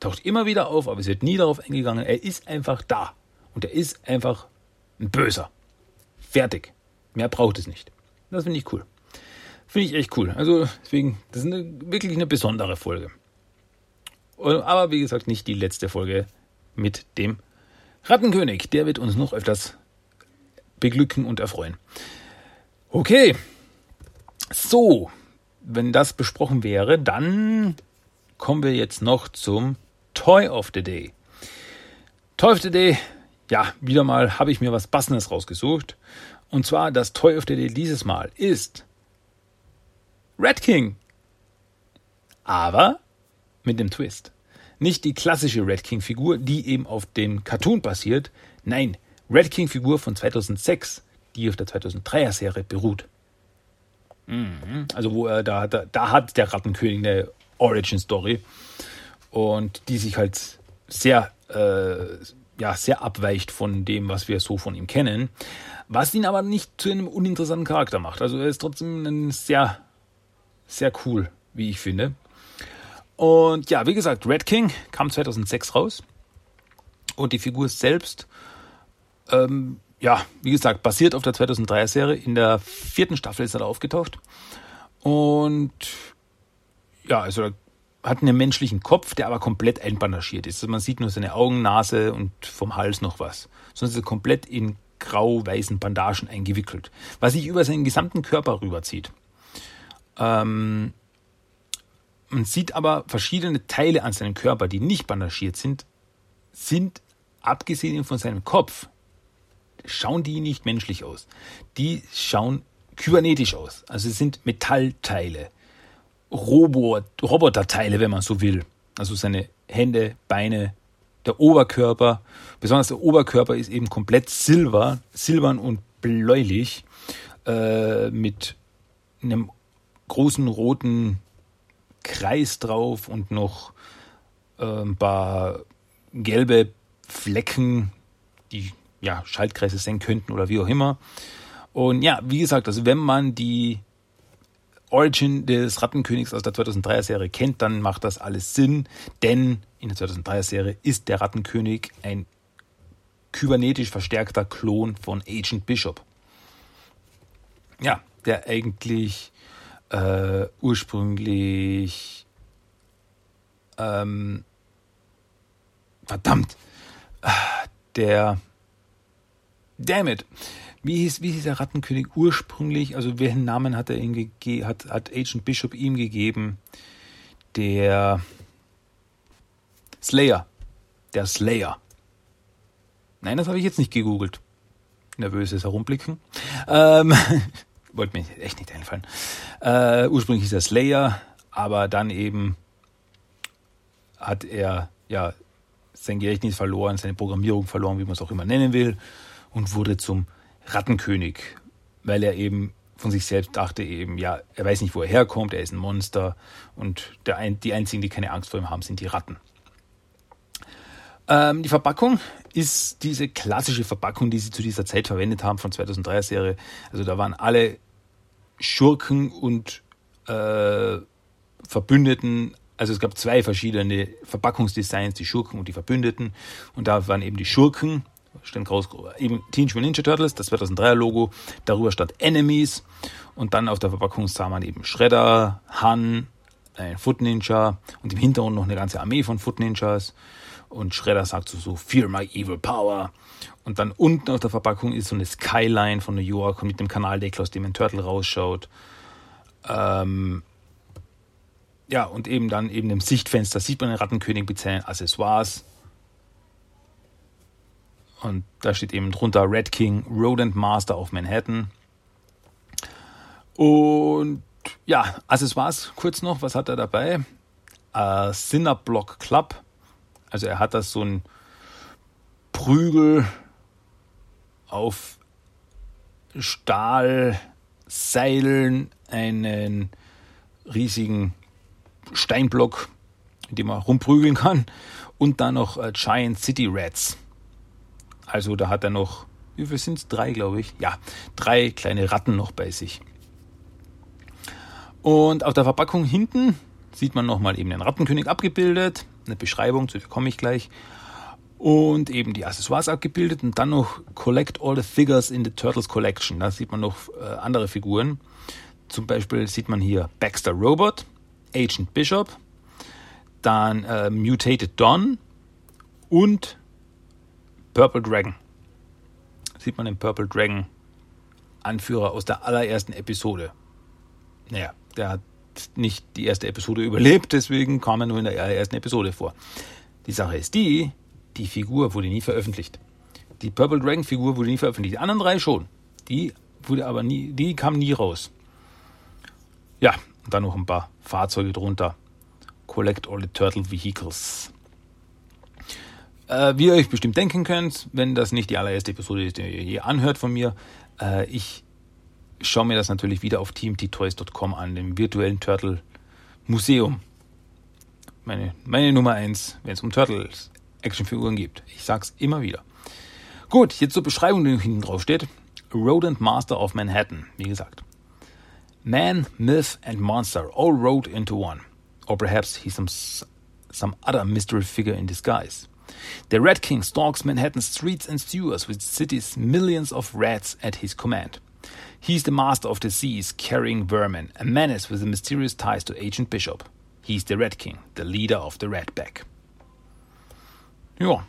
Speaker 1: Taucht immer wieder auf, aber es wird nie darauf eingegangen. Er ist einfach da. Und er ist einfach ein Böser. Fertig. Mehr braucht es nicht. Das finde ich cool. Finde ich echt cool. Also deswegen, das ist eine, wirklich eine besondere Folge. Aber wie gesagt, nicht die letzte Folge mit dem Rattenkönig. Der wird uns noch öfters beglücken und erfreuen. Okay. So. wenn das besprochen wäre, dann kommen wir jetzt noch zum Toy of the Day. Toy of the Day, ja, wieder mal habe ich mir was Passendes rausgesucht. Und zwar das Toy of the Day dieses Mal ist Red King. Aber mit dem Twist. Nicht die klassische Red King-Figur, die eben auf dem Cartoon basiert. Nein, Red King-Figur von 2006, die auf der 2003er-Serie beruht. Mhm. Also wo er da, da, da hat der Rattenkönig eine Origin-Story und die sich halt sehr, äh, ja, sehr abweicht von dem, was wir so von ihm kennen. Was ihn aber nicht zu einem uninteressanten Charakter macht. Also er ist trotzdem ein sehr, sehr cool, wie ich finde. Und ja, wie gesagt, Red King kam 2006 raus. Und die Figur selbst, ähm, ja, wie gesagt, basiert auf der 2003er Serie. In der vierten Staffel ist er da aufgetaucht. Und ja, also er hat einen menschlichen Kopf, der aber komplett einbandagiert ist. Also man sieht nur seine Augen, Nase und vom Hals noch was. Sonst ist er komplett in grau-weißen Bandagen eingewickelt, was sich über seinen gesamten Körper rüberzieht. Ähm, man sieht aber verschiedene Teile an seinem Körper, die nicht bandagiert sind, sind abgesehen von seinem Kopf, schauen die nicht menschlich aus. Die schauen kybernetisch aus. Also es sind Metallteile, Robot, Roboterteile, wenn man so will. Also seine Hände, Beine, der Oberkörper, besonders der Oberkörper ist eben komplett silber, silbern und bläulich, äh, mit einem großen roten Kreis drauf und noch äh, ein paar gelbe Flecken, die ja Schaltkreise sein könnten oder wie auch immer. Und ja, wie gesagt, also wenn man die Origin des Rattenkönigs aus der 2003er Serie kennt, dann macht das alles Sinn, denn in der 2003er Serie ist der Rattenkönig ein kybernetisch verstärkter Klon von Agent Bishop. Ja, der eigentlich äh, ursprünglich ähm, verdammt der Damn it. Wie hieß, wie hieß der Rattenkönig ursprünglich? Also welchen Namen hat er ihm hat, hat Agent Bishop ihm gegeben? Der Slayer. Der Slayer. Nein, das habe ich jetzt nicht gegoogelt. Nervöses Herumblicken. Ähm, (laughs) wollte mir echt nicht einfallen. Äh, ursprünglich ist er Slayer, aber dann eben hat er ja sein Gedächtnis verloren, seine Programmierung verloren, wie man es auch immer nennen will, und wurde zum Rattenkönig, weil er eben von sich selbst dachte eben, ja, er weiß nicht, wo er herkommt, er ist ein Monster und der die einzigen, die keine Angst vor ihm haben, sind die Ratten. Ähm, die Verpackung ist diese klassische Verpackung, die sie zu dieser Zeit verwendet haben von 2003er Serie. Also da waren alle Schurken und äh, Verbündeten, also es gab zwei verschiedene Verpackungsdesigns, die Schurken und die Verbündeten. Und da waren eben die Schurken, stand groß, eben Teenage Mutant Ninja Turtles, das 2003er Logo, darüber stand Enemies und dann auf der Verpackung sah man eben Shredder, Han, ein Foot Ninja und im Hintergrund noch eine ganze Armee von Foot Ninjas und Shredder sagt so, so Fear my evil power und dann unten auf der Verpackung ist so eine Skyline von New York mit dem Kanaldeckel, aus dem ein Turtle rausschaut. Ähm, ja, und eben dann eben im Sichtfenster sieht man den Rattenkönig mit seinen Accessoires. Und da steht eben drunter Red King, Rodent Master of Manhattan. Und ja, Accessoires kurz noch, was hat er dabei? Äh, Cinderblock Club. Also er hat das so ein Prügel auf Stahlseilen einen riesigen Steinblock, in dem man rumprügeln kann. Und dann noch äh, Giant City Rats. Also da hat er noch, wie viel sind es? Drei, glaube ich. Ja, drei kleine Ratten noch bei sich. Und auf der Verpackung hinten sieht man nochmal eben den Rattenkönig abgebildet. Eine Beschreibung, zu der komme ich gleich. Und eben die Accessoires abgebildet und dann noch Collect all the figures in the Turtles Collection. Da sieht man noch äh, andere Figuren. Zum Beispiel sieht man hier Baxter Robot, Agent Bishop, dann äh, Mutated Don und Purple Dragon. Sieht man den Purple Dragon Anführer aus der allerersten Episode. Naja, der hat nicht die erste Episode überlebt, deswegen kam er nur in der ersten Episode vor. Die Sache ist die, die Figur wurde nie veröffentlicht. Die Purple Dragon Figur wurde nie veröffentlicht. Die anderen drei schon. Die wurde aber nie, die kam nie raus. Ja, und dann noch ein paar Fahrzeuge drunter. Collect all the Turtle Vehicles. Äh, wie ihr euch bestimmt denken könnt, wenn das nicht die allererste Episode ist, die ihr anhört von mir, äh, ich schaue mir das natürlich wieder auf teamttoys.com an, dem virtuellen Turtle Museum. Meine, meine Nummer eins, wenn es um Turtles Actionfiguren geht. Ich sag's immer wieder. Gut, jetzt zur Beschreibung, die hinten drauf steht. Rodent Master of Manhattan, wie gesagt. Man, Myth and Monster all rode into one. Or perhaps he's some, some other mystery figure in disguise. The Rat King stalks Manhattan's streets and sewers with city's millions of rats at his command. He's the master of the seas, carrying vermin, a menace with mysterious ties to Agent Bishop. He's the Rat King, the leader of the Rat Pack. Ja.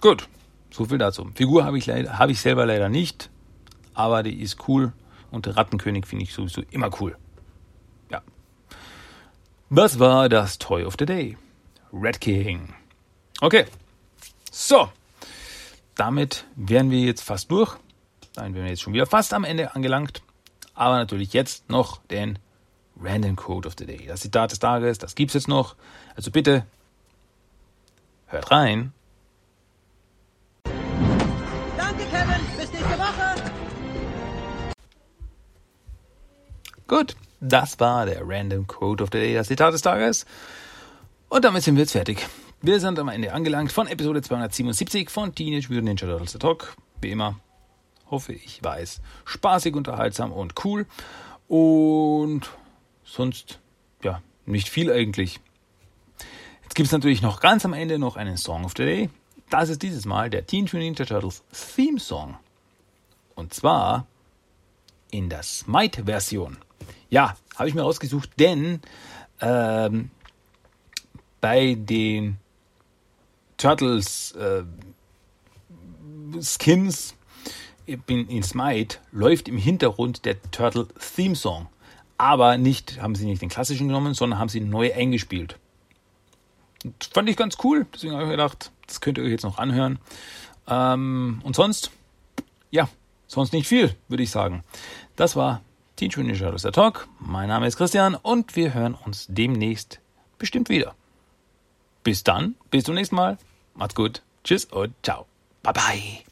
Speaker 1: Gut. So viel dazu. Figur habe ich, habe ich selber leider nicht, aber die ist cool und der Rattenkönig finde ich sowieso immer cool. Ja. Was war das Toy of the Day? Red King. Okay. So. Damit wären wir jetzt fast durch. Dann wären wir jetzt schon wieder fast am Ende angelangt. Aber natürlich jetzt noch den Random Code of the Day. Das Zitat des Tages, das gibt's jetzt noch. Also bitte hört rein.
Speaker 2: Danke, Kevin. Bis nächste Woche.
Speaker 1: Gut, das war der Random Code of the Day, das Zitat des Tages. Und damit sind wir jetzt fertig. Wir sind am Ende angelangt von Episode 277 von Teenage Mutant Ninja Turtles Talk. Wie immer, hoffe ich, es spaßig, unterhaltsam und cool. Und sonst, ja, nicht viel eigentlich. Jetzt gibt es natürlich noch ganz am Ende noch einen Song of the Day. Das ist dieses Mal der Teenage Mutant Ninja Turtles Theme Song. Und zwar in der Smite-Version. Ja, habe ich mir ausgesucht, denn ähm, bei den Turtles äh, Skins in, in Smite läuft im Hintergrund der Turtle Theme Song. Aber nicht, haben sie nicht den klassischen genommen, sondern haben sie neu eingespielt. Das fand ich ganz cool, deswegen habe ich gedacht, das könnt ihr euch jetzt noch anhören. Ähm, und sonst, ja, sonst nicht viel, würde ich sagen. Das war Mutant Ninja Turtles der Talk. Mein Name ist Christian und wir hören uns demnächst bestimmt wieder. Bis dann, bis zum nächsten Mal. Macht's gut. Tschüss und ciao. Bye bye.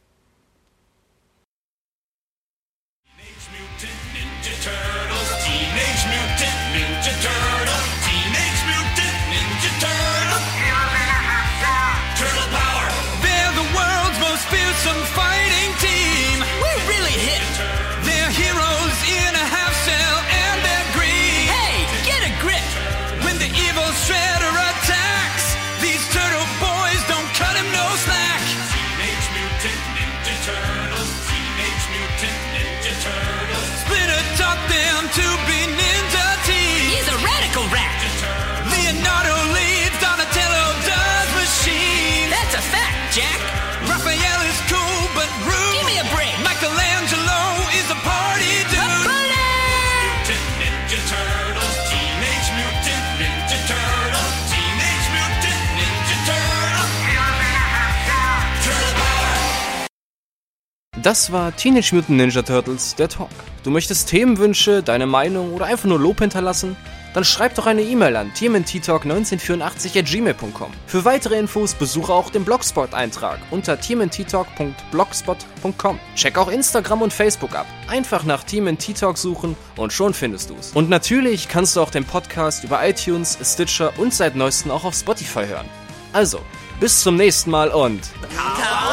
Speaker 3: Das war Teenage Mutant Ninja Turtles, der Talk. Du möchtest Themenwünsche, deine Meinung oder einfach nur Lob hinterlassen? Dann schreib doch eine E-Mail an tmnttalk1984 at gmail.com. Für weitere Infos besuche auch den Blogspot-Eintrag unter tmnttalk.blogspot.com. Check auch Instagram und Facebook ab. Einfach nach TMNT Talk suchen und schon findest du's. Und natürlich kannst du auch den Podcast über iTunes, Stitcher und seit neuestem auch auf Spotify hören. Also, bis zum nächsten Mal und...
Speaker 4: Ah,